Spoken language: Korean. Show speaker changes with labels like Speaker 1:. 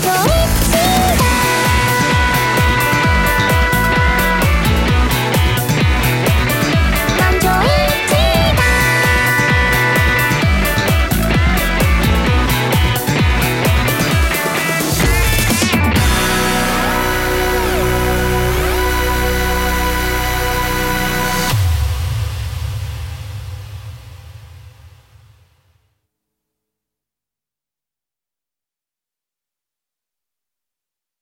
Speaker 1: 더